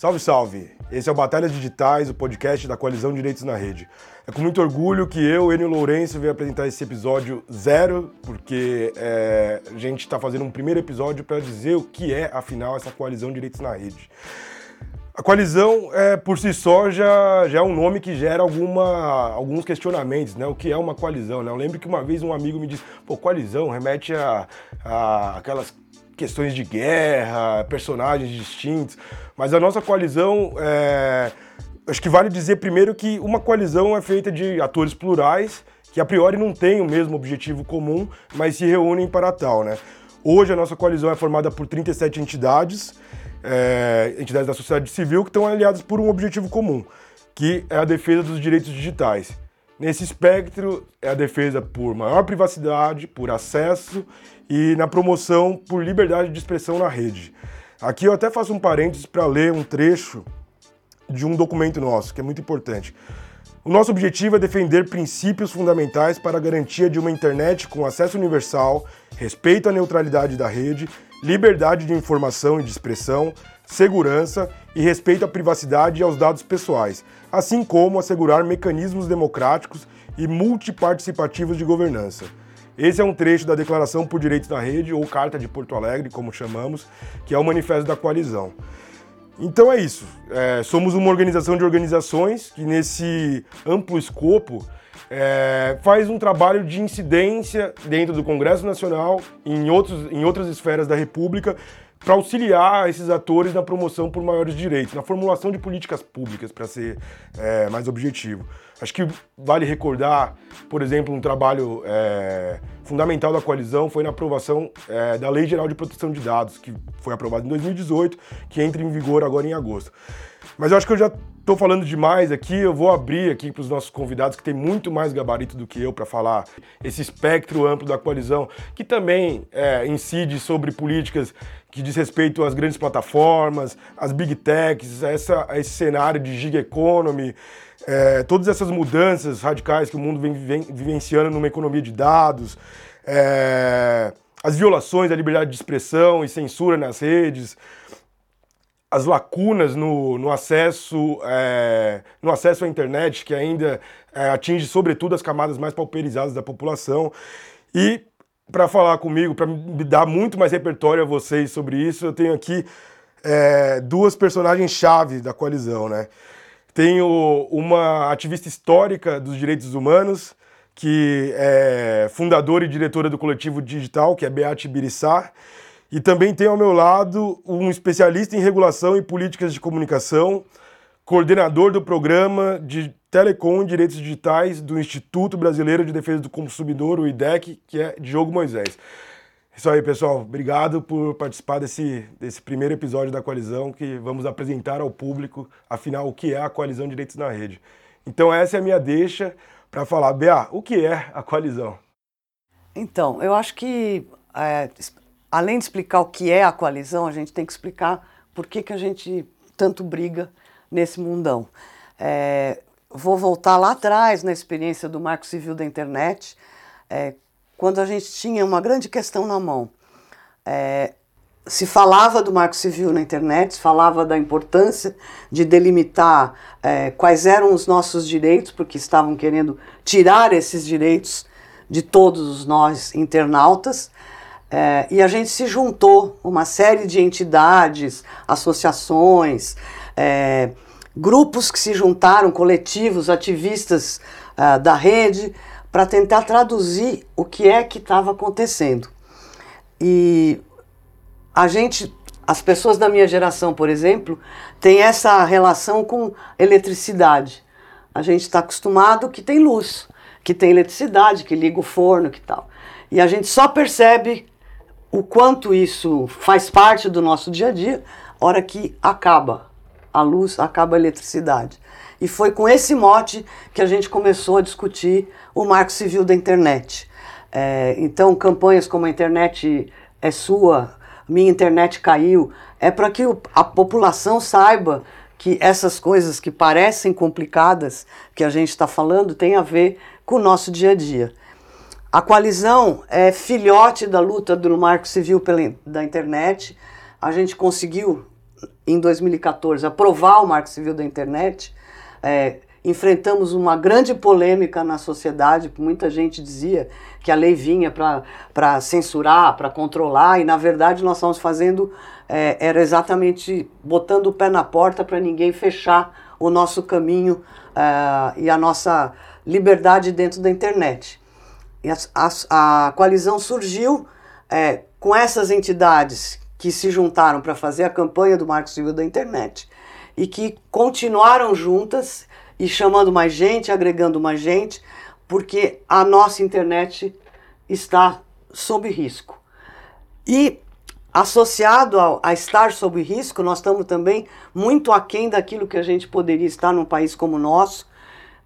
Salve, salve! Esse é o Batalhas Digitais, o podcast da Coalizão Direitos na Rede. É com muito orgulho que eu, Enio Lourenço, venho apresentar esse episódio zero, porque é, a gente está fazendo um primeiro episódio para dizer o que é, afinal, essa Coalizão Direitos na Rede. A coalizão, é, por si só, já, já é um nome que gera alguma, alguns questionamentos, né? O que é uma coalizão, né? Eu lembro que uma vez um amigo me disse, pô, coalizão remete a, a aquelas questões de guerra, personagens distintos, mas a nossa coalizão, é, acho que vale dizer primeiro que uma coalizão é feita de atores plurais, que a priori não têm o mesmo objetivo comum, mas se reúnem para tal, né? Hoje a nossa coalizão é formada por 37 entidades, é, entidades da sociedade civil que estão aliadas por um objetivo comum, que é a defesa dos direitos digitais. Nesse espectro, é a defesa por maior privacidade, por acesso e na promoção por liberdade de expressão na rede. Aqui eu até faço um parênteses para ler um trecho de um documento nosso, que é muito importante. O nosso objetivo é defender princípios fundamentais para a garantia de uma internet com acesso universal, respeito à neutralidade da rede, liberdade de informação e de expressão, segurança e respeito à privacidade e aos dados pessoais, assim como assegurar mecanismos democráticos e multiparticipativos de governança. Esse é um trecho da Declaração por Direitos na Rede, ou Carta de Porto Alegre, como chamamos, que é o manifesto da coalizão. Então é isso. É, somos uma organização de organizações que, nesse amplo escopo, é, faz um trabalho de incidência dentro do Congresso Nacional e em, outros, em outras esferas da República para auxiliar esses atores na promoção por maiores direitos, na formulação de políticas públicas, para ser é, mais objetivo. Acho que vale recordar, por exemplo, um trabalho é, fundamental da coalizão foi na aprovação é, da Lei Geral de Proteção de Dados, que foi aprovada em 2018, que entra em vigor agora em agosto. Mas eu acho que eu já estou falando demais aqui, eu vou abrir aqui para os nossos convidados, que tem muito mais gabarito do que eu para falar esse espectro amplo da coalizão, que também é, incide sobre políticas que diz respeito às grandes plataformas, às big techs, essa, a esse cenário de gig economy, é, todas essas mudanças radicais que o mundo vem, vivenciando numa economia de dados, é, as violações da liberdade de expressão e censura nas redes, as lacunas no, no acesso, é, no acesso à internet, que ainda é, atinge sobretudo as camadas mais pauperizadas da população. E para falar comigo, para me dar muito mais repertório a vocês sobre isso, eu tenho aqui é, duas personagens-chave da coalizão, né? Tenho uma ativista histórica dos direitos humanos, que é fundadora e diretora do coletivo digital, que é Beate Birissá, e também tenho ao meu lado um especialista em regulação e políticas de comunicação, coordenador do programa de Telecom e Direitos Digitais do Instituto Brasileiro de Defesa do Consumidor, o IDEC, que é Diogo Moisés. Isso aí, pessoal. Obrigado por participar desse, desse primeiro episódio da Coalizão, que vamos apresentar ao público, afinal, o que é a Coalizão Direitos na Rede. Então, essa é a minha deixa para falar. Bea, o que é a coalizão? Então, eu acho que, é, além de explicar o que é a coalizão, a gente tem que explicar por que, que a gente tanto briga nesse mundão. É, vou voltar lá atrás na experiência do Marco Civil da Internet, é, quando a gente tinha uma grande questão na mão. É, se falava do Marco Civil na internet, se falava da importância de delimitar é, quais eram os nossos direitos, porque estavam querendo tirar esses direitos de todos nós internautas. É, e a gente se juntou, uma série de entidades, associações, é, grupos que se juntaram, coletivos, ativistas uh, da rede, para tentar traduzir o que é que estava acontecendo. E a gente, as pessoas da minha geração, por exemplo, tem essa relação com eletricidade. A gente está acostumado que tem luz, que tem eletricidade, que liga o forno, que tal. E a gente só percebe o quanto isso faz parte do nosso dia a dia, hora que acaba a luz, acaba a eletricidade. E foi com esse mote que a gente começou a discutir o marco civil da internet. É, então, campanhas como a internet é sua, minha internet caiu, é para que a população saiba que essas coisas que parecem complicadas, que a gente está falando, tem a ver com o nosso dia a dia. A coalizão é filhote da luta do marco civil pela, da internet. A gente conseguiu em 2014, aprovar o Marco Civil da Internet, é, enfrentamos uma grande polêmica na sociedade, muita gente dizia que a lei vinha para censurar, para controlar, e na verdade nós estamos fazendo, é, era exatamente botando o pé na porta para ninguém fechar o nosso caminho é, e a nossa liberdade dentro da internet. E a, a, a coalizão surgiu é, com essas entidades que se juntaram para fazer a campanha do Marco Civil da Internet e que continuaram juntas e chamando mais gente, agregando mais gente, porque a nossa internet está sob risco. E associado a, a, estar sob risco, nós estamos também muito aquém daquilo que a gente poderia estar num país como o nosso.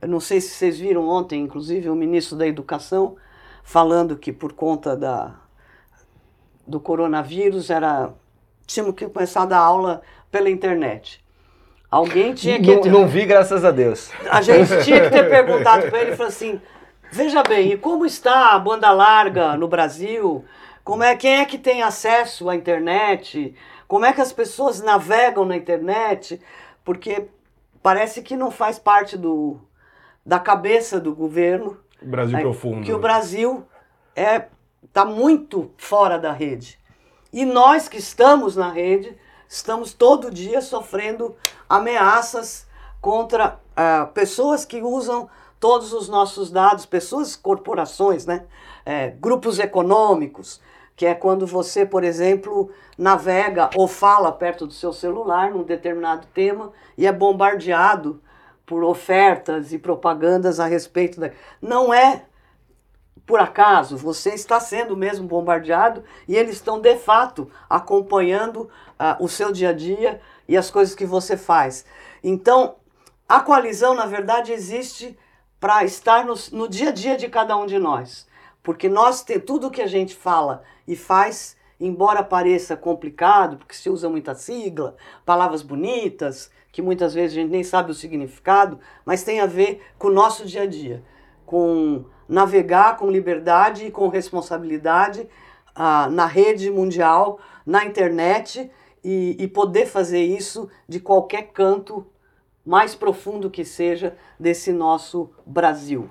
Eu não sei se vocês viram ontem, inclusive, o ministro da Educação falando que por conta da, do coronavírus era tínhamos que começar a dar aula pela internet. Alguém tinha que. Não, não vi, graças a Deus. A gente tinha que ter perguntado para ele e falou assim: veja bem, e como está a banda larga no Brasil? Como é, quem é que tem acesso à internet? Como é que as pessoas navegam na internet? Porque parece que não faz parte do, da cabeça do governo. Brasil é, profundo. Que o Brasil é está muito fora da rede. E nós que estamos na rede estamos todo dia sofrendo ameaças contra uh, pessoas que usam todos os nossos dados, pessoas, corporações, né? É, grupos econômicos, que é quando você, por exemplo, navega ou fala perto do seu celular num determinado tema e é bombardeado por ofertas e propagandas a respeito da. Não é por acaso, você está sendo mesmo bombardeado e eles estão de fato acompanhando uh, o seu dia a dia e as coisas que você faz. Então, a coalizão, na verdade, existe para estar no, no, dia a dia de cada um de nós. Porque nós tem, tudo que a gente fala e faz, embora pareça complicado, porque se usa muita sigla, palavras bonitas, que muitas vezes a gente nem sabe o significado, mas tem a ver com o nosso dia a dia, com navegar com liberdade e com responsabilidade ah, na rede mundial, na internet e, e poder fazer isso de qualquer canto mais profundo que seja desse nosso Brasil.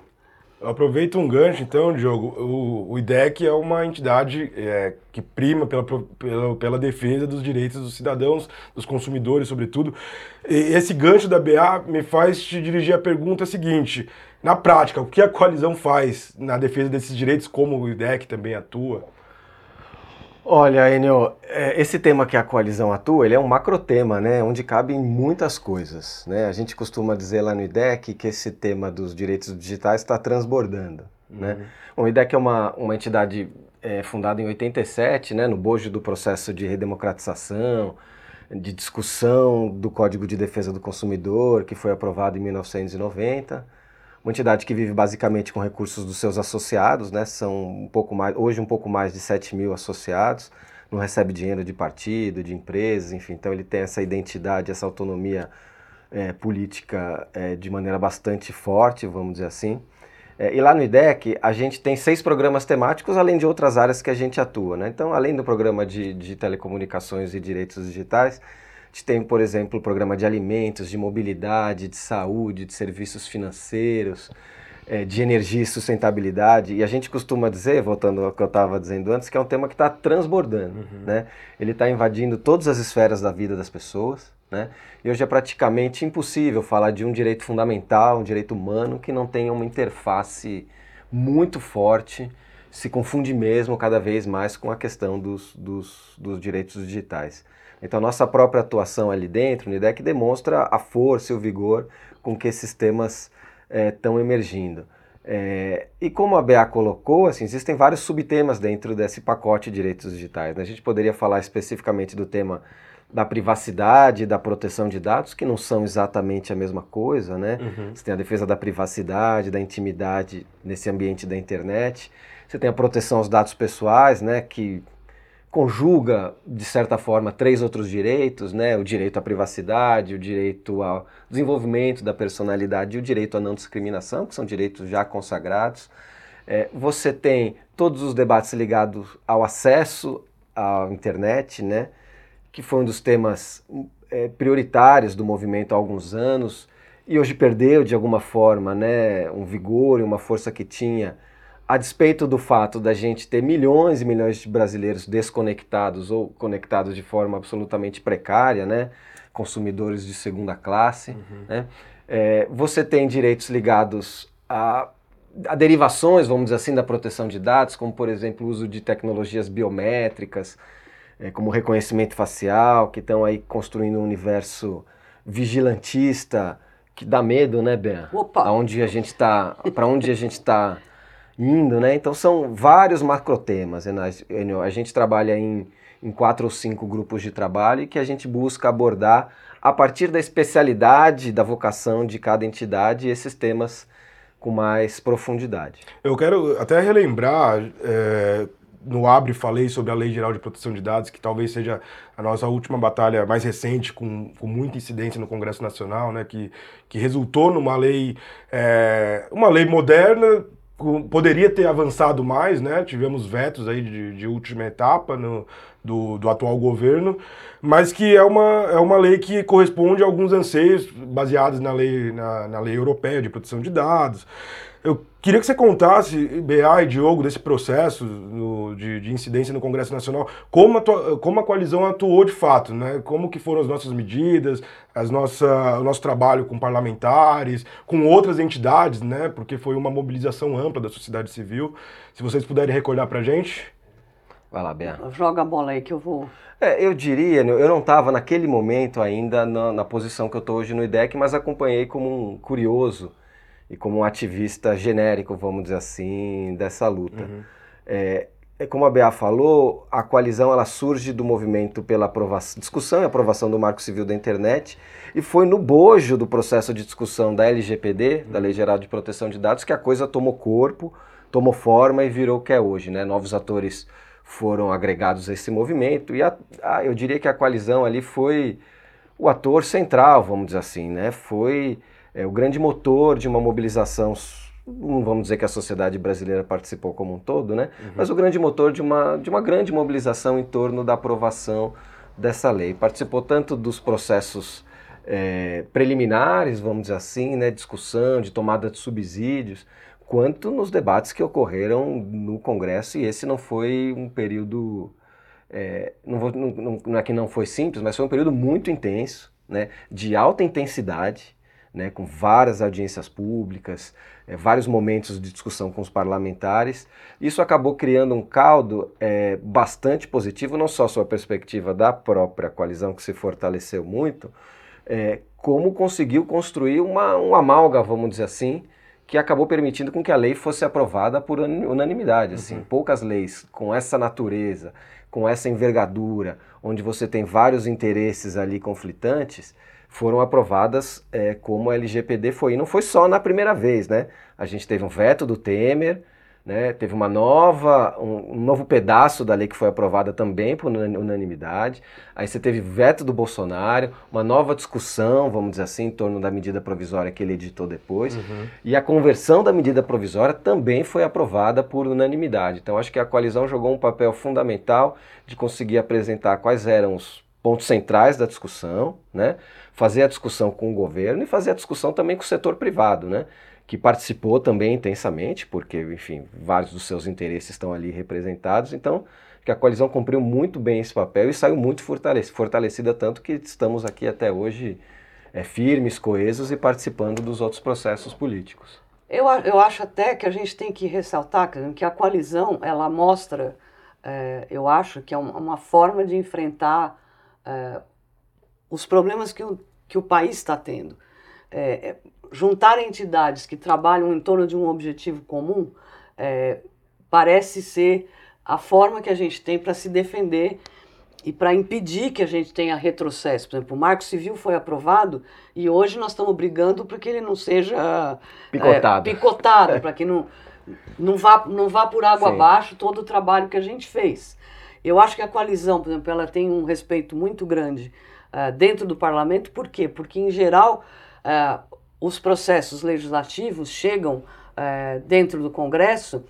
Aproveita um gancho, então, Diogo. O, o IDEC é uma entidade é, que prima pela, pela, pela, defesa dos direitos dos cidadãos, dos consumidores, sobretudo. E esse gancho da BA me faz te dirigir a pergunta seguinte: na prática, o que a coalizão faz na defesa desses direitos, como o IDEC também atua? Olha, Enio, é, esse tema que a coalizão atua, ele é um macrotema, né, onde cabem muitas coisas. Né? A gente costuma dizer lá no IDEC que esse tema dos direitos digitais está transbordando. Né? Uhum. O IDEC é uma, uma entidade é, fundada em 87, né, no bojo do processo de redemocratização, de discussão do Código de Defesa do Consumidor, que foi aprovado em 1990 uma entidade que vive basicamente com recursos dos seus associados, né? São um pouco mais, hoje um pouco mais de 7 mil associados, não recebe dinheiro de partido, de empresas, enfim, então ele tem essa identidade, essa autonomia é, política é, de maneira bastante forte, vamos dizer assim. É, e lá no IDEC a gente tem seis programas temáticos, além de outras áreas que a gente atua. Né? Então, além do programa de, de telecomunicações e direitos digitais, gente tem, por exemplo, o programa de alimentos, de mobilidade, de saúde, de serviços financeiros, é, de energia e sustentabilidade. E a gente costuma dizer, voltando ao que eu estava dizendo antes, que é um tema que está transbordando. Uhum. Né? Ele está invadindo todas as esferas da vida das pessoas. Né? E hoje é praticamente impossível falar de um direito fundamental, um direito humano, que não tenha uma interface muito forte, se confunde mesmo cada vez mais com a questão dos, dos, dos direitos digitais. Então, nossa própria atuação ali dentro, no IDEC, demonstra a força e o vigor com que esses temas estão é, emergindo. É, e como a BA colocou, assim, existem vários subtemas dentro desse pacote de direitos digitais. Né? A gente poderia falar especificamente do tema da privacidade, da proteção de dados, que não são exatamente a mesma coisa, né? Uhum. Você tem a defesa da privacidade, da intimidade nesse ambiente da internet. Você tem a proteção aos dados pessoais, né? Que conjuga, de certa forma, três outros direitos, né? o direito à privacidade, o direito ao desenvolvimento da personalidade e o direito à não discriminação, que são direitos já consagrados. É, você tem todos os debates ligados ao acesso à internet, né? que foi um dos temas é, prioritários do movimento há alguns anos e hoje perdeu de alguma forma né, um vigor e uma força que tinha, a despeito do fato da gente ter milhões e milhões de brasileiros desconectados ou conectados de forma absolutamente precária, né, consumidores de segunda classe, uhum. né, é, você tem direitos ligados a, a derivações, vamos dizer assim, da proteção de dados, como por exemplo o uso de tecnologias biométricas, é, como reconhecimento facial, que estão aí construindo um universo vigilantista que dá medo, né, Ben? Opa! Aonde a gente está, para onde a gente está indo, né? Então são vários macrotemas. A gente trabalha em, em quatro ou cinco grupos de trabalho que a gente busca abordar a partir da especialidade, da vocação de cada entidade esses temas com mais profundidade. Eu quero até relembrar é, no Abre falei sobre a Lei Geral de Proteção de Dados, que talvez seja a nossa última batalha mais recente, com, com muita incidência no Congresso Nacional, né, que, que resultou numa lei, é, uma lei moderna, poderia ter avançado mais, né? Tivemos vetos aí de, de última etapa no, do, do, atual governo, mas que é uma, é uma lei que corresponde a alguns anseios baseados na lei, na, na lei europeia de proteção de dados. Eu queria que você contasse, BA e Diogo, desse processo no, de, de, incidência no Congresso Nacional, como a, como a coalizão atuou de fato, né? como que foram as nossas medidas, as nossa, o nosso trabalho com parlamentares, com outras entidades, né? porque foi uma mobilização ampla da sociedade civil. Se vocês puderem recordar para a gente. Vai lá, Bea. Joga a bola aí que eu vou. É, eu diria, eu não estava naquele momento ainda na, na posição que eu estou hoje no IDEC, mas acompanhei como um curioso e como um ativista genérico, vamos dizer assim, dessa luta. Uhum. É, é, como a Bea falou, a coalizão ela surge do movimento pela aprovação, discussão e aprovação do Marco Civil da Internet e foi no bojo do processo de discussão da LGPD, uhum. da Lei Geral de Proteção de Dados, que a coisa tomou corpo, tomou forma e virou o que é hoje. Né? Novos atores foram agregados a esse movimento e a, a, eu diria que a coalizão ali foi o ator central, vamos dizer assim, né? Foi é, o grande motor de uma mobilização, não vamos dizer que a sociedade brasileira participou como um todo, né? Uhum. Mas o grande motor de uma, de uma grande mobilização em torno da aprovação dessa lei. Participou tanto dos processos é, preliminares, vamos dizer assim, né, discussão, de tomada de subsídios, quanto nos debates que ocorreram no Congresso, e esse não foi um período, é, não, vou, não, não é que não foi simples, mas foi um período muito intenso, né, de alta intensidade, né, com várias audiências públicas, é, vários momentos de discussão com os parlamentares. Isso acabou criando um caldo é, bastante positivo, não só sob a perspectiva da própria coalizão, que se fortaleceu muito, é, como conseguiu construir uma, uma amálgama, vamos dizer assim, que acabou permitindo com que a lei fosse aprovada por unanimidade. Assim, uhum. poucas leis com essa natureza, com essa envergadura, onde você tem vários interesses ali conflitantes, foram aprovadas é, como a LGPD foi. E não foi só na primeira vez, né? A gente teve um veto do Temer, né? teve uma nova, um, um, novo pedaço da lei que foi aprovada também por unanimidade. Aí você teve veto do Bolsonaro, uma nova discussão, vamos dizer assim, em torno da medida provisória que ele editou depois. Uhum. E a conversão da medida provisória também foi aprovada por unanimidade. Então acho que a coalizão jogou um papel fundamental de conseguir apresentar quais eram os pontos centrais da discussão, né? fazer a discussão com o governo e fazer a discussão também com o setor privado, né? que participou também intensamente, porque, enfim, vários dos seus interesses estão ali representados. Então, que a coalizão cumpriu muito bem esse papel e saiu muito fortalecida, tanto que estamos aqui até hoje é, firmes, coesos e participando dos outros processos políticos. Eu, eu acho até que a gente tem que ressaltar que a coalizão, ela mostra, é, eu acho que é uma forma de enfrentar é, os problemas que o, que o país está tendo. É, é, juntar entidades que trabalham em torno de um objetivo comum é, parece ser a forma que a gente tem para se defender e para impedir que a gente tenha retrocesso. Por exemplo, o Marco Civil foi aprovado e hoje nós estamos brigando para que ele não seja picotado, é, picotado para que não, não, vá, não vá por água Sim. abaixo todo o trabalho que a gente fez. Eu acho que a coalizão, por exemplo, ela tem um respeito muito grande uh, dentro do parlamento. Por quê? Porque, em geral, uh, os processos legislativos chegam uh, dentro do Congresso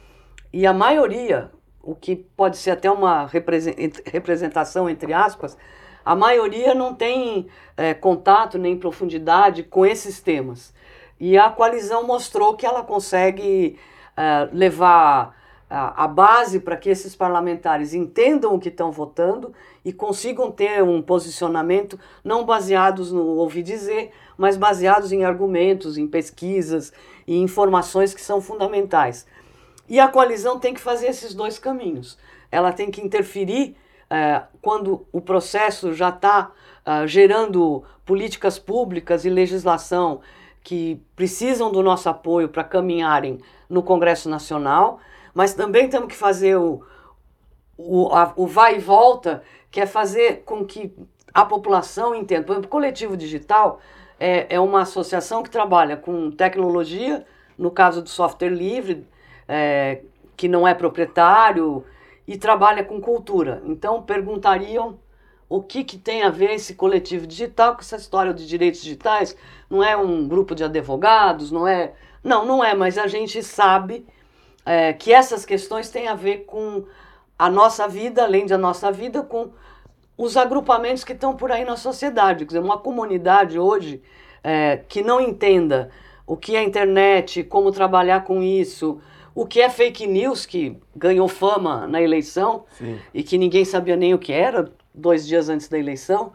e a maioria, o que pode ser até uma representação, entre aspas, a maioria não tem é, contato nem profundidade com esses temas. E a coalizão mostrou que ela consegue levar a, a base para que esses parlamentares entendam o que estão votando e consigam ter um posicionamento não baseados no ouvir dizer, mas baseados em argumentos, em pesquisas e informações que são fundamentais. E a coalizão tem que fazer esses dois caminhos. Ela tem que interferir é, quando o processo já está é, gerando políticas públicas e legislação que precisam do nosso apoio para caminharem no Congresso Nacional, mas também temos que fazer o, o, a, o vai e volta, que é fazer com que a população entenda. Por exemplo, o Coletivo Digital é, é uma associação que trabalha com tecnologia, no caso do software livre, é, que não é proprietário, e trabalha com cultura. Então perguntariam o que, que tem a ver esse coletivo digital com essa história de direitos digitais. Não é um grupo de advogados, não é. Não, não é, mas a gente sabe é, que essas questões têm a ver com a nossa vida, além da nossa vida, com os agrupamentos que estão por aí na sociedade. Quer dizer, uma comunidade hoje é, que não entenda o que é internet, como trabalhar com isso, o que é fake news, que ganhou fama na eleição Sim. e que ninguém sabia nem o que era dois dias antes da eleição.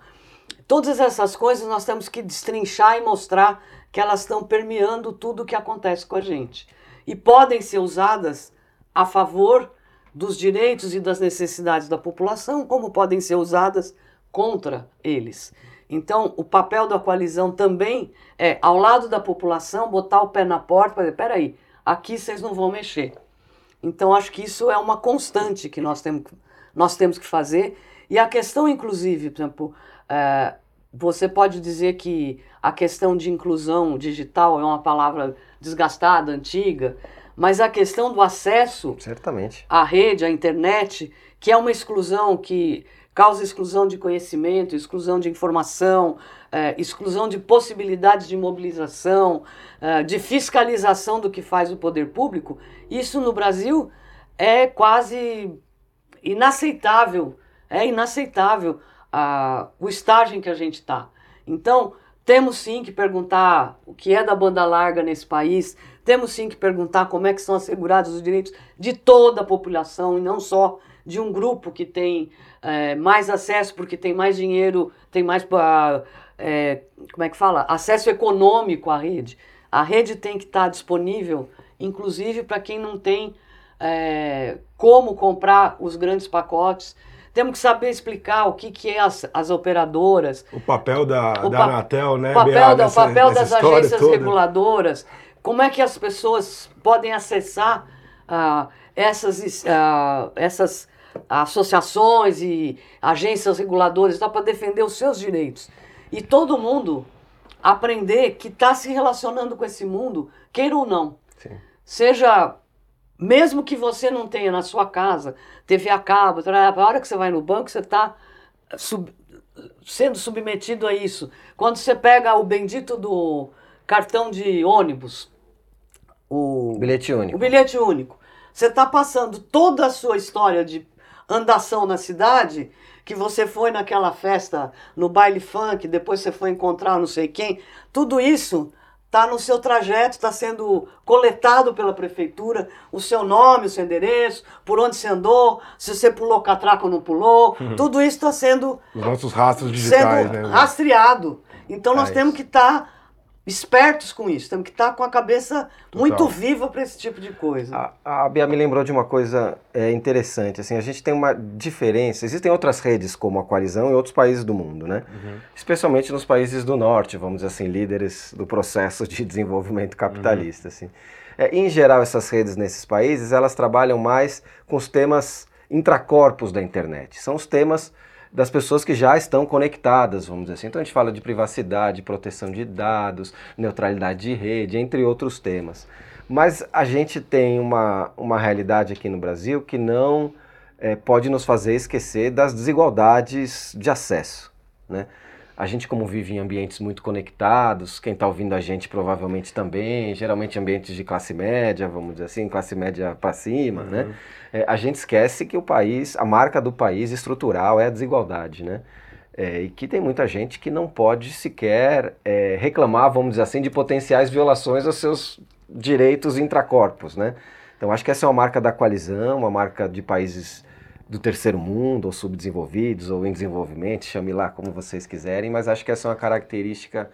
Todas essas coisas nós temos que destrinchar e mostrar que elas estão permeando tudo o que acontece com a gente. E podem ser usadas a favor dos direitos e das necessidades da população, como podem ser usadas contra eles. Então, o papel da coalizão também é, ao lado da população, botar o pé na porta para dizer: peraí, aqui vocês não vão mexer. Então, acho que isso é uma constante que nós temos, nós temos que fazer. E a questão, inclusive, por exemplo, é, você pode dizer que a questão de inclusão digital é uma palavra desgastada, antiga, mas a questão do acesso Certamente. à rede, à internet, que é uma exclusão que causa exclusão de conhecimento, exclusão de informação, é, exclusão de possibilidades de mobilização, é, de fiscalização do que faz o poder público, isso no Brasil é quase inaceitável. É inaceitável a, o estágio em que a gente está. Então, temos sim que perguntar o que é da banda larga nesse país, temos sim que perguntar como é que são assegurados os direitos de toda a população e não só de um grupo que tem é, mais acesso porque tem mais dinheiro, tem mais uh, é, como é que fala? Acesso econômico à rede. A rede tem que estar disponível, inclusive para quem não tem é, como comprar os grandes pacotes. Temos que saber explicar o que, que é as, as operadoras. O papel da, o da pa Anatel, né? O papel, da, nessa, papel das agências toda. reguladoras. Como é que as pessoas podem acessar uh, essas, uh, essas associações e agências reguladoras para defender os seus direitos? E todo mundo aprender que está se relacionando com esse mundo, queira ou não. Sim. Seja, mesmo que você não tenha na sua casa TV a cabo, a hora que você vai no banco, você está sub, sendo submetido a isso. Quando você pega o bendito do cartão de ônibus, o bilhete único. O bilhete único. Você está passando toda a sua história de andação na cidade que você foi naquela festa, no baile funk, depois você foi encontrar não sei quem, tudo isso está no seu trajeto, está sendo coletado pela prefeitura, o seu nome, o seu endereço, por onde você andou, se você pulou catraca ou não pulou, uhum. tudo isso está sendo... Os nossos rastros digitais, sendo né? rastreado. Então nós é temos que estar... Tá espertos com isso, temos que estar com a cabeça Total. muito viva para esse tipo de coisa. A, a Bia me lembrou de uma coisa é, interessante, assim, a gente tem uma diferença, existem outras redes como a Coalizão em outros países do mundo, né? Uhum. Especialmente nos países do norte, vamos dizer assim, líderes do processo de desenvolvimento capitalista, uhum. assim. É, em geral, essas redes nesses países, elas trabalham mais com os temas intracorpos da internet, são os temas das pessoas que já estão conectadas, vamos dizer assim. Então a gente fala de privacidade, proteção de dados, neutralidade de rede, entre outros temas. Mas a gente tem uma, uma realidade aqui no Brasil que não é, pode nos fazer esquecer das desigualdades de acesso. Né? A gente, como vive em ambientes muito conectados, quem está ouvindo a gente provavelmente também, geralmente ambientes de classe média, vamos dizer assim, classe média para cima, né? uhum. né? É, a gente esquece que o país, a marca do país estrutural é a desigualdade, né? É, e que tem muita gente que não pode sequer é, reclamar, vamos dizer assim, de potenciais violações aos seus direitos intracorpos, né? Então acho que essa é uma marca da coalizão, uma marca de países do terceiro mundo, ou subdesenvolvidos, ou em desenvolvimento, chame lá como vocês quiserem, mas acho que essa é uma característica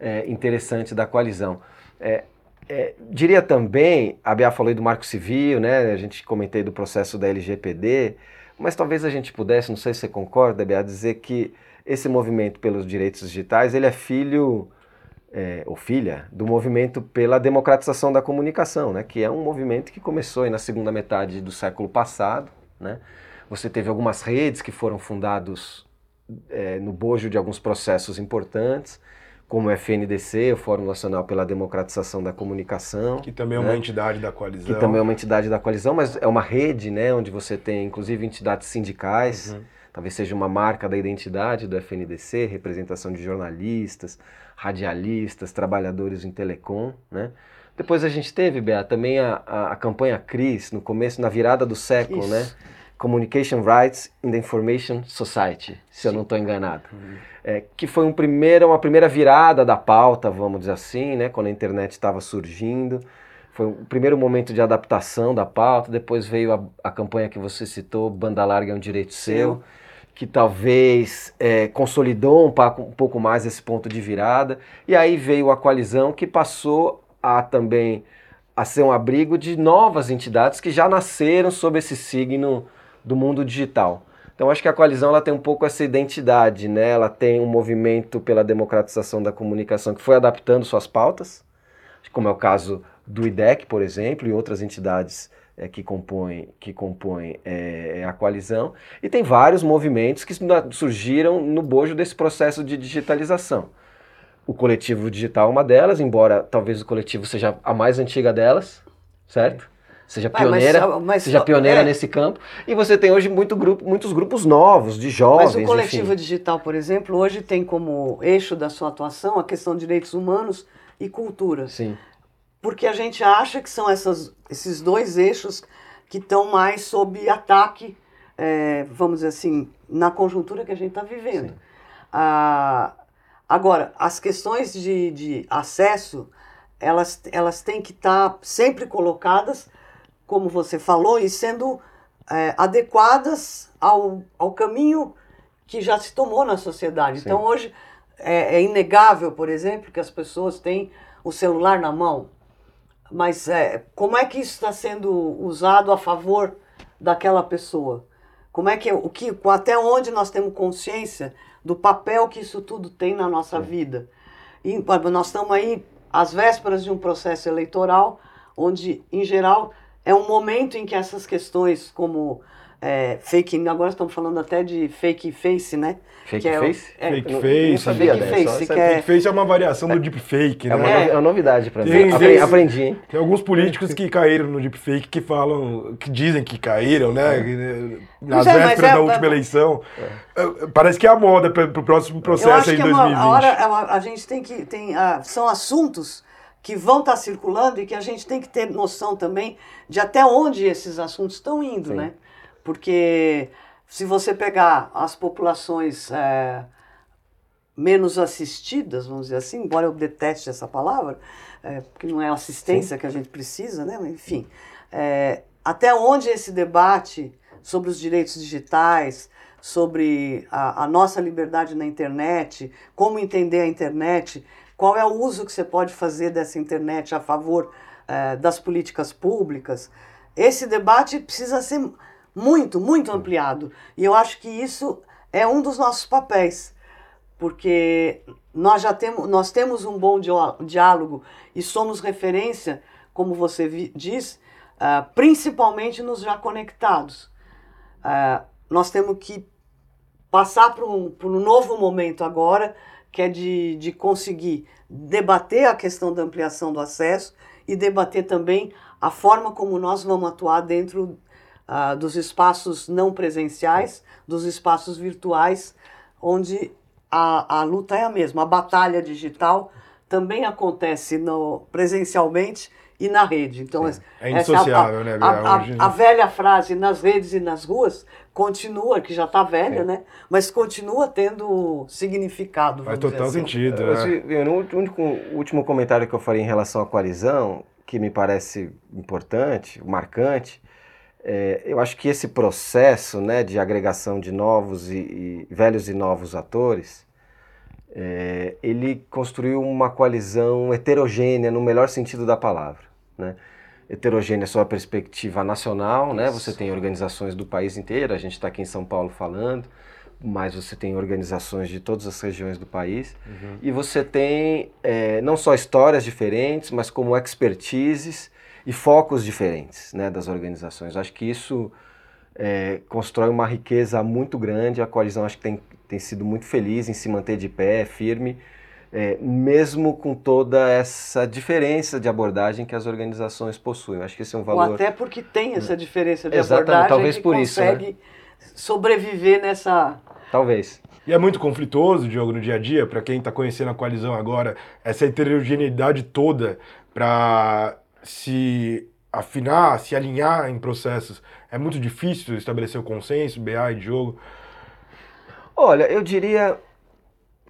é, interessante da coalizão. É, é, diria também, a Bia falou do Marco Civil, né? A gente comentei do processo da LGPD, mas talvez a gente pudesse, não sei se você concorda, Bia, dizer que esse movimento pelos direitos digitais, ele é filho é, ou filha do movimento pela democratização da comunicação, né? Que é um movimento que começou na segunda metade do século passado, né? Você teve algumas redes que foram fundados é, no bojo de alguns processos importantes como o FNDC, o Fórum Nacional pela Democratização da Comunicação. Que também é uma né? entidade da coalizão. Que também é uma entidade da coalizão, mas é uma rede, né, onde você tem inclusive entidades sindicais, uhum. talvez seja uma marca da identidade do FNDC, representação de jornalistas, radialistas, trabalhadores em telecom, né? Depois a gente teve, Bea, também a, a, a campanha CRIS, no começo, na virada do século, Isso. né? Communication Rights in the Information Society, se Sim. eu não estou enganado. Uhum. É, que foi um primeiro, uma primeira virada da pauta, vamos dizer assim, né, quando a internet estava surgindo. Foi o primeiro momento de adaptação da pauta, depois veio a, a campanha que você citou, Banda Larga é um Direito Seu, que talvez é, consolidou um, um pouco mais esse ponto de virada. E aí veio a coalizão que passou a também a ser um abrigo de novas entidades que já nasceram sob esse signo do mundo digital. Então acho que a coalizão ela tem um pouco essa identidade, né? Ela tem um movimento pela democratização da comunicação que foi adaptando suas pautas, como é o caso do IDEC, por exemplo, e outras entidades é, que compõem, que compõem é, a coalizão. E tem vários movimentos que surgiram no bojo desse processo de digitalização. O coletivo digital é uma delas, embora talvez o coletivo seja a mais antiga delas, certo? Seja pioneira, mas, mas, seja pioneira é. nesse campo. E você tem hoje muito grupo, muitos grupos novos, de jovens. Mas o coletivo enfim. digital, por exemplo, hoje tem como eixo da sua atuação a questão de direitos humanos e cultura. Sim. Porque a gente acha que são essas, esses dois eixos que estão mais sob ataque, é, vamos dizer assim, na conjuntura que a gente está vivendo. Ah, agora, as questões de, de acesso, elas, elas têm que estar tá sempre colocadas como você falou, e sendo é, adequadas ao, ao caminho que já se tomou na sociedade. Sim. Então, hoje, é, é, inegável, por exemplo, que as pessoas têm o celular na mão. Mas é, como é que isso está sendo usado a favor daquela pessoa? Como é que o que até onde nós temos consciência do papel que isso tudo tem na nossa Sim. vida? E nós estamos aí às vésperas de um processo eleitoral onde, em geral, é um momento em que essas questões como é, fake, agora estamos falando até de fake face, né? Fake que é face? É, fake face. Fake face, que é... fake face é uma variação do deepfake, né? É uma, é uma novidade para mim. Tem, aprendi, hein? Tem alguns políticos que caíram no deepfake que falam, que dizem que caíram, né? É. Nas é, vésperas da última eleição. Parece que é a moda para o próximo processo aí em 2020. Uma, a, hora, a, gente tem que. Tem, uh, são assuntos que vão estar tá circulando e que a gente tem que ter noção também de até onde esses assuntos estão indo, Sim. né? Porque se você pegar as populações é, menos assistidas, vamos dizer assim, embora eu deteste essa palavra, é, porque não é assistência Sim. que a gente precisa, né? Enfim, é, até onde esse debate sobre os direitos digitais, sobre a, a nossa liberdade na internet, como entender a internet, qual é o uso que você pode fazer dessa internet a favor eh, das políticas públicas? Esse debate precisa ser muito, muito ampliado. E eu acho que isso é um dos nossos papéis, porque nós já temos, nós temos um bom diálogo e somos referência, como você diz, uh, principalmente nos já conectados. Uh, nós temos que passar por um, por um novo momento agora que é de, de conseguir debater a questão da ampliação do acesso e debater também a forma como nós vamos atuar dentro uh, dos espaços não presenciais, dos espaços virtuais, onde a, a luta é a mesma. A batalha digital também acontece no, presencialmente e na rede. Então, é indissociável, a, né? A, a, a, velha frase nas redes e nas ruas continua, que já está velha, é. né? Mas continua tendo significado. Faz total assim. sentido. É. No único, último comentário que eu faria em relação à coalizão, que me parece importante, marcante, é, eu acho que esse processo né, de agregação de novos e, e velhos e novos atores, é, ele construiu uma coalizão heterogênea no melhor sentido da palavra. Né? Heterogênea só a perspectiva nacional, né? você tem organizações do país inteiro, a gente está aqui em São Paulo falando, mas você tem organizações de todas as regiões do país, uhum. e você tem é, não só histórias diferentes, mas como expertises e focos diferentes né, das organizações. Acho que isso é, constrói uma riqueza muito grande, a coalizão acho que tem, tem sido muito feliz em se manter de pé, firme, é, mesmo com toda essa diferença de abordagem que as organizações possuem. Acho que esse é um valor. Ou até porque tem essa diferença de Exatamente, abordagem talvez que por consegue isso, né? sobreviver nessa. Talvez. E é muito conflitoso, Diogo, no dia a dia, para quem está conhecendo a coalizão agora, essa heterogeneidade toda para se afinar, se alinhar em processos. É muito difícil estabelecer o consenso, BA e Diogo. Olha, eu diria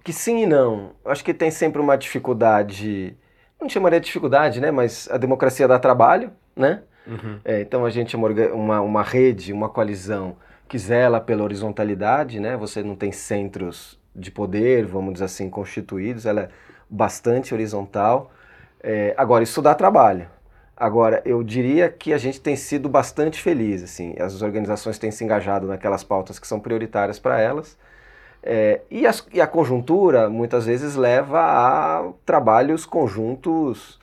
que sim e não. Acho que tem sempre uma dificuldade, não chamaria de dificuldade, né? Mas a democracia dá trabalho, né? Uhum. É, então a gente é uma, uma, uma rede, uma coalizão que zela pela horizontalidade, né? Você não tem centros de poder, vamos dizer assim, constituídos, ela é bastante horizontal. É, agora, isso dá trabalho. Agora, eu diria que a gente tem sido bastante feliz, assim, as organizações têm se engajado naquelas pautas que são prioritárias para elas, é, e, as, e, a conjuntura muitas vezes leva a trabalhos conjuntos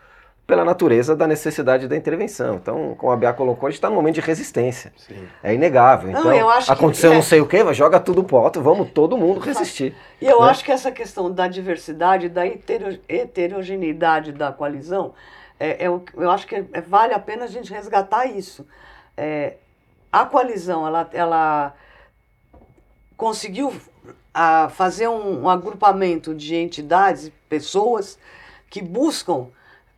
pela natureza da necessidade da intervenção. Então, como a Bia colocou, a gente está num momento de resistência. Sim. É inegável. Então, não, aconteceu que, não sei o quê, mas joga tudo pro alto, vamos todo mundo resistir. E eu né? acho que essa questão da diversidade, da heterogeneidade da coalizão, é, é, eu acho que é, vale a pena a gente resgatar isso. É, a coalizão, ela, ela conseguiu a fazer um, um agrupamento de entidades, pessoas que buscam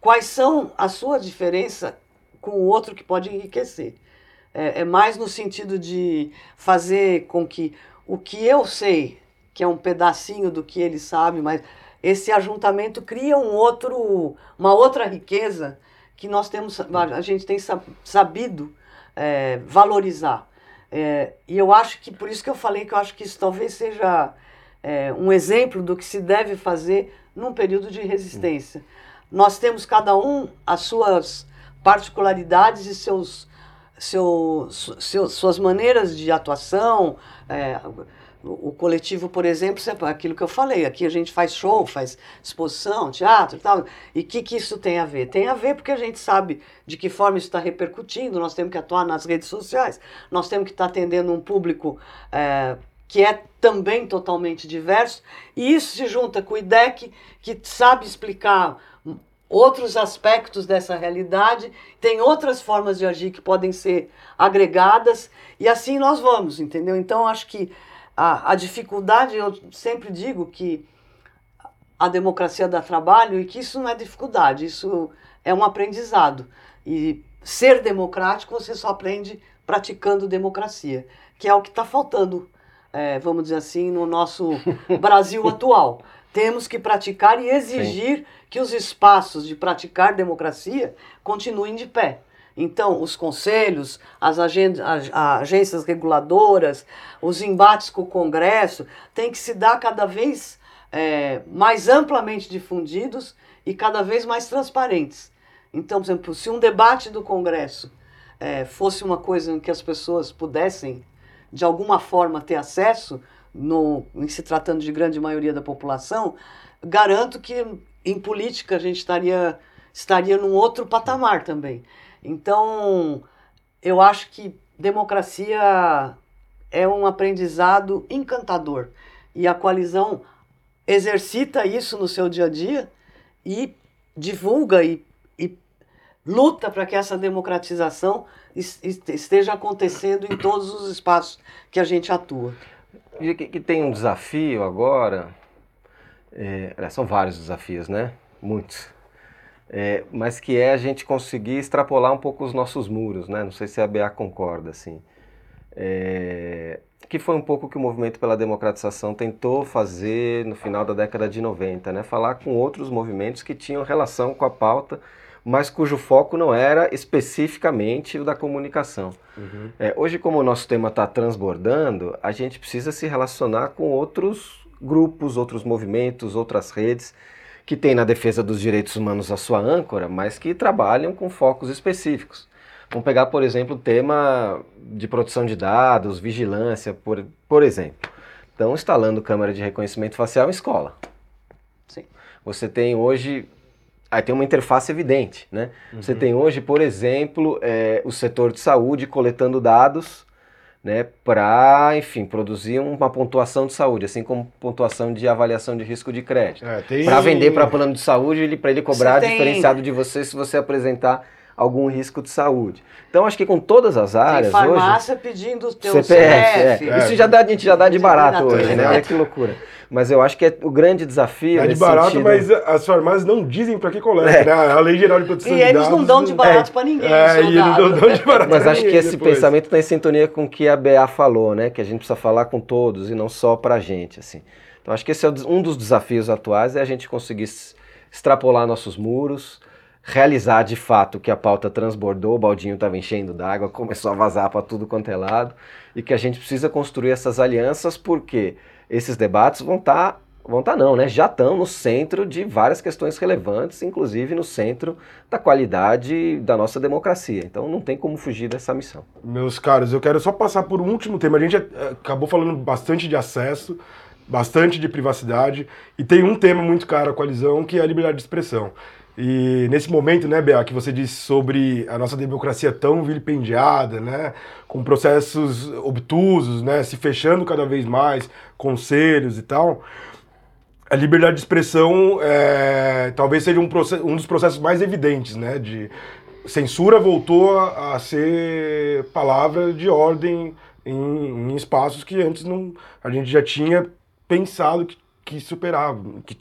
quais são a sua diferença com o outro que pode enriquecer. É, é, mais no sentido de fazer com que o que eu sei, que é um pedacinho do que ele sabe, mas esse ajuntamento cria um outro, uma outra riqueza que nós temos, a gente tem sabido é, valorizar. É, e eu acho que, por isso que eu falei que eu acho que isso talvez seja é, um exemplo do que se deve fazer num período de resistência. Nós temos cada um as suas particularidades e seus, seu, seu, suas maneiras de atuação. É, o coletivo, por exemplo, é aquilo que eu falei, aqui a gente faz show, faz exposição, teatro e tal. E o que, que isso tem a ver? Tem a ver porque a gente sabe de que forma isso está repercutindo, nós temos que atuar nas redes sociais, nós temos que estar tá atendendo um público é, que é também totalmente diverso, e isso se junta com o IDEC, que sabe explicar outros aspectos dessa realidade, tem outras formas de agir que podem ser agregadas, e assim nós vamos, entendeu? Então, acho que a, a dificuldade, eu sempre digo que a democracia dá trabalho e que isso não é dificuldade, isso é um aprendizado. E ser democrático você só aprende praticando democracia, que é o que está faltando, é, vamos dizer assim, no nosso Brasil atual. Temos que praticar e exigir Sim. que os espaços de praticar democracia continuem de pé. Então, os conselhos, as, as agências reguladoras, os embates com o Congresso têm que se dar cada vez é, mais amplamente difundidos e cada vez mais transparentes. Então, por exemplo, se um debate do Congresso é, fosse uma coisa em que as pessoas pudessem, de alguma forma, ter acesso, no, em se tratando de grande maioria da população, garanto que em política a gente estaria, estaria num outro patamar também. Então, eu acho que democracia é um aprendizado encantador. E a coalizão exercita isso no seu dia a dia e divulga e, e luta para que essa democratização esteja acontecendo em todos os espaços que a gente atua. E que, tem um desafio agora, é, são vários desafios, né? muitos. É, mas que é a gente conseguir extrapolar um pouco os nossos muros, né? Não sei se a BA concorda, assim. É, que foi um pouco o que o movimento pela democratização tentou fazer no final da década de 90, né? Falar com outros movimentos que tinham relação com a pauta, mas cujo foco não era especificamente o da comunicação. Uhum. É, hoje, como o nosso tema está transbordando, a gente precisa se relacionar com outros grupos, outros movimentos, outras redes que têm na defesa dos direitos humanos a sua âncora, mas que trabalham com focos específicos. Vamos pegar, por exemplo, o tema de produção de dados, vigilância, por, por exemplo. Estão instalando câmera de reconhecimento facial em escola. Sim. Você tem hoje. Aí tem uma interface evidente, né? Uhum. Você tem hoje, por exemplo, é, o setor de saúde coletando dados né, para, enfim, produzir uma pontuação de saúde, assim como pontuação de avaliação de risco de crédito. É, tem... Para vender para plano de saúde, ele, para ele cobrar tem... diferenciado de você se você apresentar algum risco de saúde. Então acho que com todas as áreas Tem farmácia hoje, pedindo o teu CPF. CPF. É. Isso já dá, a gente já dá de barato hoje, né? Olha que loucura. Mas eu acho que é o grande desafio. É de barato, sentido... mas as farmácias não dizem para que coleta, é. né? A Lei Geral de Proteção e de Dados. E eles não dão de barato é. para ninguém. É, e eles não dão de barato Mas acho que esse depois. pensamento está em sintonia com o que a BA falou, né? Que a gente precisa falar com todos e não só para a gente, assim. Então acho que esse é um dos desafios atuais, é a gente conseguir extrapolar nossos muros, realizar de fato que a pauta transbordou, o baldinho estava enchendo d'água, começou a vazar para tudo quanto é lado, e que a gente precisa construir essas alianças porque esses debates vão estar tá vão estar tá não, né? Já estão no centro de várias questões relevantes, inclusive no centro da qualidade da nossa democracia. Então não tem como fugir dessa missão. Meus caros, eu quero só passar por um último tema. A gente eh, acabou falando bastante de acesso, bastante de privacidade, e tem um tema muito caro à coalizão que é a liberdade de expressão. E nesse momento, né, Bea, que você disse sobre a nossa democracia tão vilipendiada, né, com processos obtusos, né, se fechando cada vez mais, conselhos e tal, a liberdade de expressão é, talvez seja um, um, dos processos mais evidentes, né, de censura voltou a, a ser palavra de ordem em, em, espaços que antes não a gente já tinha pensado que, que superava, que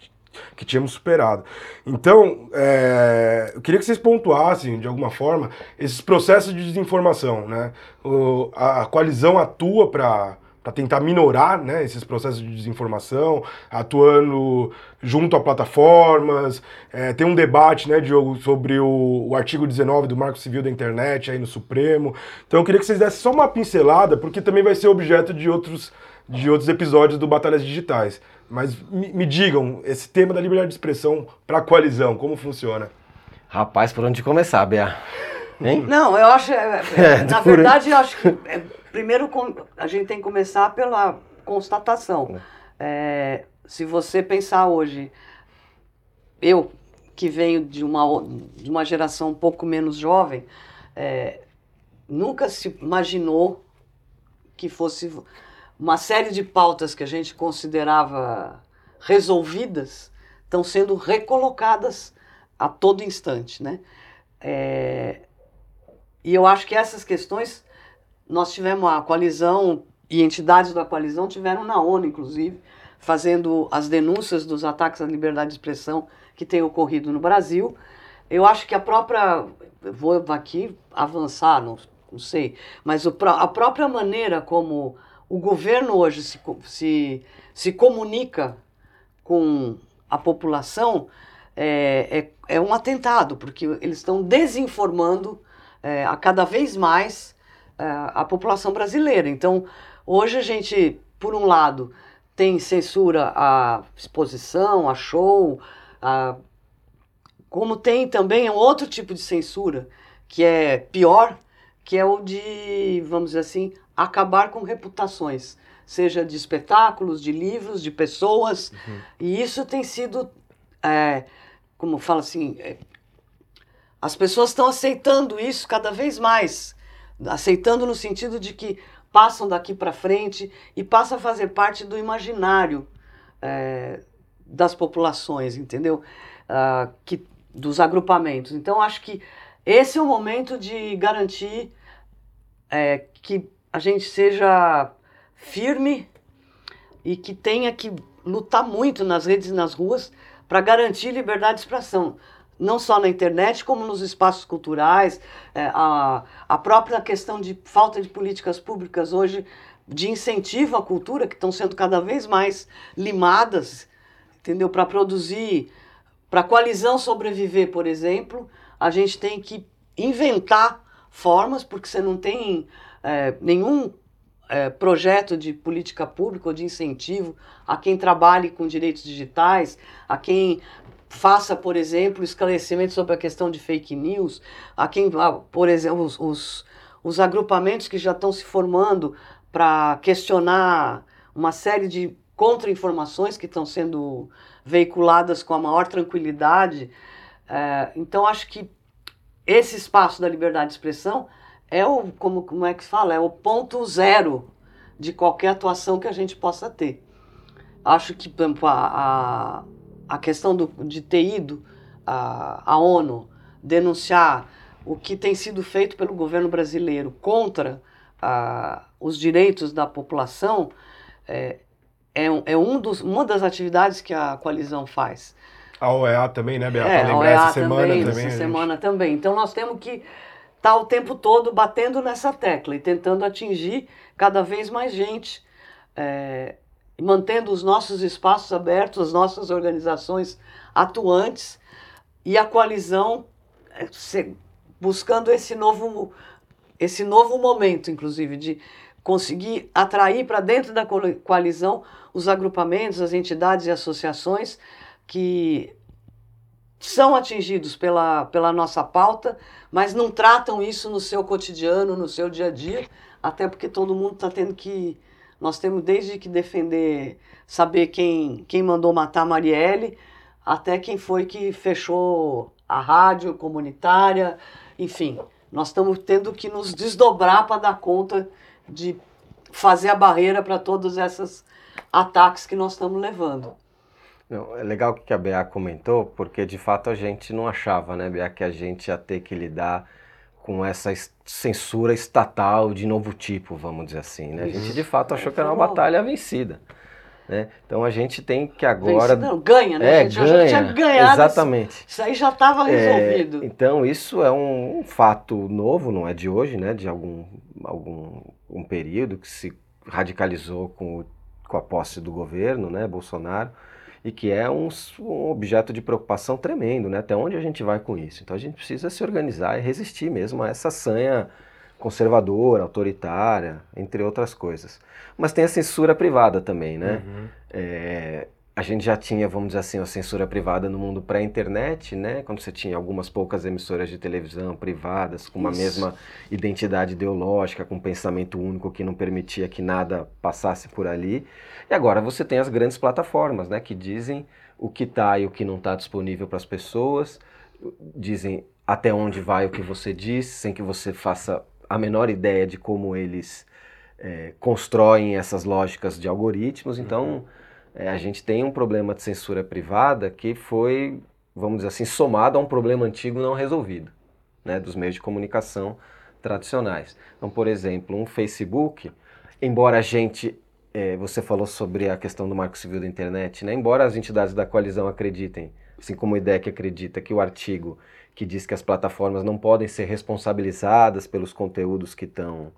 que tínhamos superado. Então, é, eu queria que vocês pontuassem, de alguma forma, esses processos de desinformação. Né? O, a, a coalizão atua para para tentar minorar né, esses processos de desinformação, atuando junto a plataformas. É, tem um debate, né, Diogo, sobre o, o, artigo 19 do Marco Civil da Internet aí no Supremo. Então eu queria que vocês dessem só uma pincelada, porque também vai ser objeto de outros, de outros episódios do Batalhas Digitais. Mas me, me digam, esse tema da liberdade de expressão para a coalizão, como funciona? Rapaz, por onde começar, Bea? Hein? Não, eu acho. É, é, na verdade, eu acho que é, primeiro a gente tem que começar pela constatação. É, se você pensar hoje, eu que venho de uma, de uma geração um pouco menos jovem, é, nunca se imaginou que fosse uma série de pautas que a gente considerava resolvidas estão sendo recolocadas a todo instante, né? É, e eu acho que essas questões nós tivemos a coalizão e entidades da coalizão tiveram na ONU, inclusive, fazendo as denúncias dos ataques à liberdade de expressão que têm ocorrido no Brasil. Eu acho que a própria, vou aqui avançar, não, não sei, mas a própria maneira como o governo hoje se, se, se comunica com a população é, é, é um atentado, porque eles estão desinformando é, a cada vez mais é, a população brasileira. Então, hoje a gente, por um lado, tem censura à exposição, a show, a, como tem também um outro tipo de censura, que é pior, que é o de, vamos dizer assim, acabar com reputações, seja de espetáculos, de livros, de pessoas. Uhum. E isso tem sido, é, como fala assim, é, as pessoas estão aceitando isso cada vez mais, aceitando no sentido de que passam daqui para frente e passa a fazer parte do imaginário é, das populações, entendeu? Uh, que, dos agrupamentos. Então, acho que esse é o momento de garantir é, que a gente seja firme e que tenha que lutar muito nas redes e nas ruas para garantir liberdade de expressão não só na internet, como nos espaços culturais, é, a, a própria questão de falta de políticas públicas hoje de incentivo à cultura, que estão sendo cada vez mais limadas, entendeu? Para produzir, para a coalizão sobreviver, por exemplo, a gente tem que inventar formas, porque você não tem é, nenhum é, projeto de política pública ou de incentivo a quem trabalhe com direitos digitais, a quem faça, por exemplo, esclarecimento sobre a questão de fake news, a quem, por exemplo, os, os, os agrupamentos que já estão se formando para questionar uma série de contra-informações que estão sendo veiculadas com a maior tranquilidade. É, então, acho que esse espaço da liberdade de expressão é o, como, como é que se fala, é o ponto zero de qualquer atuação que a gente possa ter. Acho que, por exemplo, a, a a questão do, de ter ido à, ONU denunciar o que tem sido feito pelo governo brasileiro contra os direitos da população é, é, é um dos, uma das atividades que a coalizão faz. A OEA também, né, Beata? É, a OEA essa semana também. essa semana gente... também. Então nós temos que estar tá o tempo todo batendo nessa tecla e tentando atingir cada vez mais gente. É, mantendo os nossos espaços abertos, as nossas organizações atuantes e a coalizão é, buscando esse novo, esse novo momento, inclusive, de conseguir atrair para dentro da coalizão os agrupamentos, as entidades e associações que são atingidos pela, pela nossa pauta, mas não tratam isso no seu cotidiano, no seu dia a dia, até porque todo mundo está tendo que nós temos desde que defender, saber quem, quem mandou matar Marielle, até quem foi que fechou a rádio comunitária, enfim. Nós estamos tendo que nos desdobrar para dar conta de fazer a barreira para todos esses ataques que nós estamos levando. Não, é legal o que a Bea comentou, porque de fato a gente não achava, né, Bea, que a gente ia ter que lidar com essa censura estatal de novo tipo, vamos dizer assim. Né? A gente de fato achou que era uma batalha vencida. Né? Então a gente tem que agora. Vencida, não, ganha, né? É, a gente ganha, já tinha ganhado. Exatamente. Isso aí já estava resolvido. É, então isso é um, um, fato novo, não é de hoje, né? De algum, algum um período que se radicalizou com, o, com a posse do governo, né? Bolsonaro e que é um, um, objeto de preocupação tremendo, né? Até onde a gente vai com isso? Então a gente precisa se organizar e resistir mesmo a essa sanha conservadora, autoritária, entre outras coisas. Mas tem a censura privada também, né? Uhum. É, a gente já tinha, vamos dizer assim, a censura privada no mundo pré-internet, né? Quando você tinha algumas poucas emissoras de televisão privadas com uma Isso. mesma identidade ideológica, com um pensamento único que não permitia que nada passasse por ali. E agora você tem as grandes plataformas, né? Que dizem o que está e o que não está disponível para as pessoas, dizem até onde vai o que você diz, sem que você faça a menor ideia de como eles é, constroem essas lógicas de algoritmos. Então uhum é, a gente tem um problema de censura privada que foi, vamos dizer assim, somado a um problema antigo não resolvido, né, dos meios de comunicação tradicionais. Então, por exemplo, um Facebook, embora a gente, é, você falou sobre a questão do marco civil da internet, né, embora as entidades da coalizão acreditem, assim como o IDEC acredita que o artigo que diz que as plataformas não podem ser responsabilizadas pelos conteúdos que estão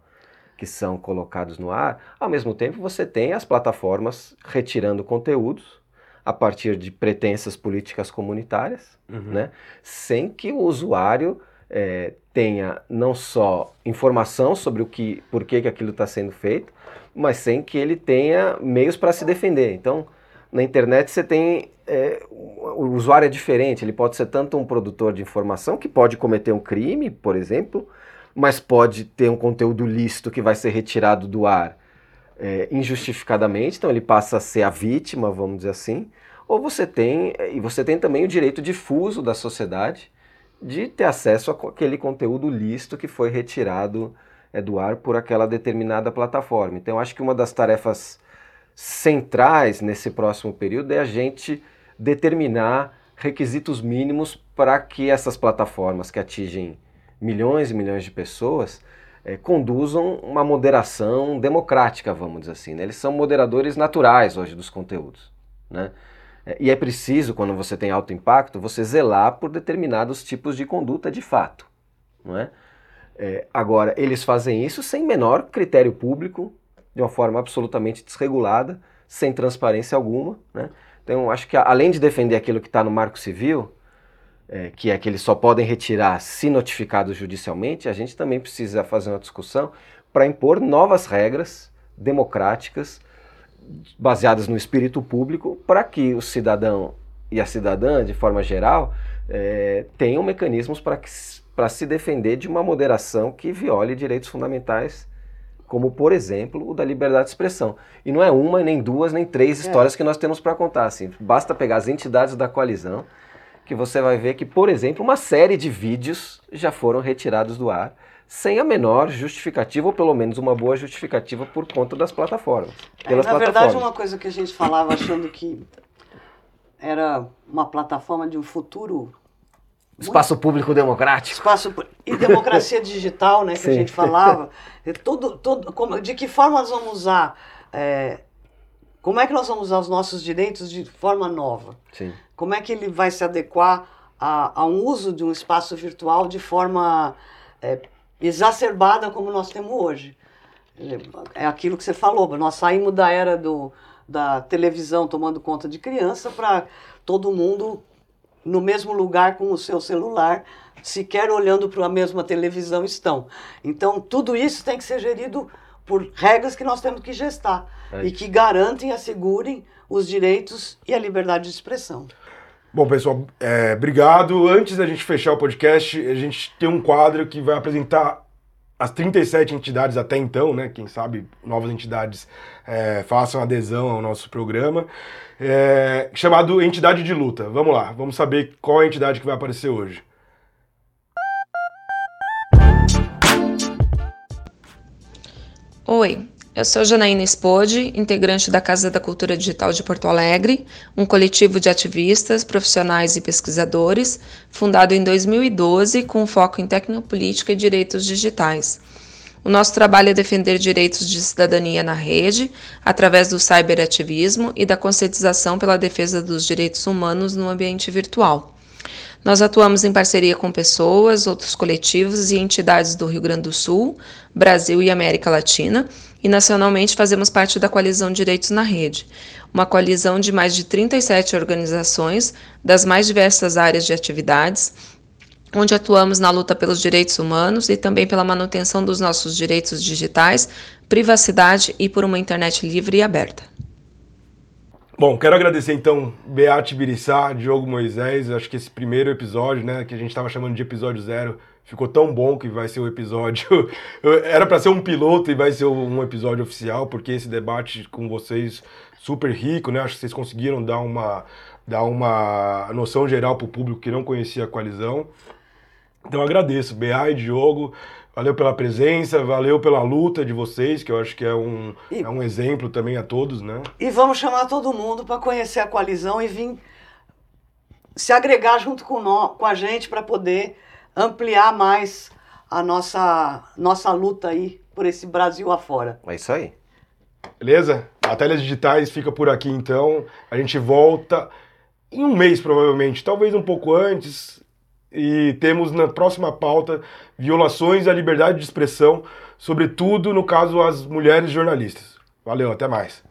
que são colocados no ar, ao mesmo tempo você tem as plataformas retirando conteúdos a partir de pretensas políticas comunitárias, uhum. né, sem que o usuário é, tenha não só informação sobre o que, por que, que aquilo está sendo feito, mas sem que ele tenha meios para se defender. Então, na internet você tem é, o usuário é diferente, ele pode ser tanto um produtor de informação que pode cometer um crime, por exemplo, mas pode ter um conteúdo lícito que vai ser retirado do ar é, injustificadamente, então ele passa a ser a vítima, vamos dizer assim, ou você tem, e você tem também o direito difuso da sociedade de ter acesso àquele conteúdo lícito que foi retirado é, do ar por aquela determinada plataforma. Então, acho que uma das tarefas centrais nesse próximo período é a gente determinar requisitos mínimos para que essas plataformas que atingem milhões e milhões de pessoas, é, conduzam uma moderação democrática, vamos dizer assim. Né? Eles são moderadores naturais hoje dos conteúdos. Né? É, e é preciso, quando você tem alto impacto, você zelar por determinados tipos de conduta de fato. Não é? É, agora, eles fazem isso sem menor critério público, de uma forma absolutamente desregulada, sem transparência alguma. Né? Então, acho que além de defender aquilo que está no Marco Civil, é, que é que eles só podem retirar se notificados judicialmente, a gente também precisa fazer uma discussão para impor novas regras democráticas baseadas no espírito público para que o cidadão e a cidadã, de forma geral, é, tenham mecanismos para se defender de uma moderação que viole direitos fundamentais, como, por exemplo, o da liberdade de expressão. E não é uma, nem duas, nem três é. histórias que nós temos para contar. Assim. Basta pegar as entidades da coalizão, que você vai ver que, por exemplo, uma série de vídeos já foram retirados do ar sem a menor justificativa, ou pelo menos uma boa justificativa por conta das plataformas. É, na plataformas. verdade, uma coisa que a gente falava achando que era uma plataforma de um futuro. Espaço muito... público democrático. Espaço e democracia digital, né, que Sim. a gente falava. Tudo, tudo, como, de que forma nós vamos usar. É, como é que nós vamos usar os nossos direitos de forma nova? Sim. Como é que ele vai se adequar a, a um uso de um espaço virtual de forma é, exacerbada como nós temos hoje. É aquilo que você falou, nós saímos da era do, da televisão tomando conta de criança para todo mundo no mesmo lugar com o seu celular, sequer olhando para a mesma televisão estão. Então, tudo isso tem que ser gerido por regras que nós temos que gestar é. e que garantem e assegurem os direitos e a liberdade de expressão. Bom, pessoal, é, obrigado. Antes da gente fechar o podcast, a gente tem um quadro que vai apresentar as 37 entidades até então, né? Quem sabe novas entidades é, façam adesão ao nosso programa, é, chamado Entidade de Luta. Vamos lá, vamos saber qual é a entidade que vai aparecer hoje. Oi, eu sou Janaína Spode, integrante da Casa da Cultura Digital de Porto Alegre, um coletivo de ativistas, profissionais e pesquisadores, fundado em 2012 com foco em tecnopolítica e direitos digitais. O nosso trabalho é defender direitos de cidadania na rede, através do cyberativismo e da conscientização pela defesa dos direitos humanos no ambiente virtual. Nós atuamos em parceria com pessoas, outros coletivos e entidades do Rio Grande do Sul, Brasil e América Latina e nacionalmente fazemos parte da coalizão Direitos na Rede, uma coalizão de mais de 37 organizações das mais diversas áreas de atividades, onde atuamos na luta pelos direitos humanos e também pela manutenção dos nossos direitos digitais, privacidade e por uma internet livre e aberta. Bom, quero agradecer então Beate Biriçá, Diogo Moisés. Acho que esse primeiro episódio, né, que a gente estava chamando de episódio zero, ficou tão bom que vai ser o um episódio. Era para ser um piloto e vai ser um episódio oficial, porque esse debate com vocês super rico, né? Acho que vocês conseguiram dar uma dar uma noção geral para o público que não conhecia a coalizão. Então agradeço, BA e Diogo. Valeu pela presença, valeu pela luta de vocês, que eu acho que é um, e, é um exemplo também a todos, né? E vamos chamar todo mundo para conhecer a coalizão e vir se agregar junto com, nós, com a gente para poder ampliar mais a nossa, nossa luta aí por esse Brasil afora. É isso aí. Beleza? Batalhas Digitais fica por aqui então. A gente volta em um mês provavelmente, talvez um pouco antes, e temos na próxima pauta violações à liberdade de expressão, sobretudo no caso as mulheres jornalistas. Valeu, até mais.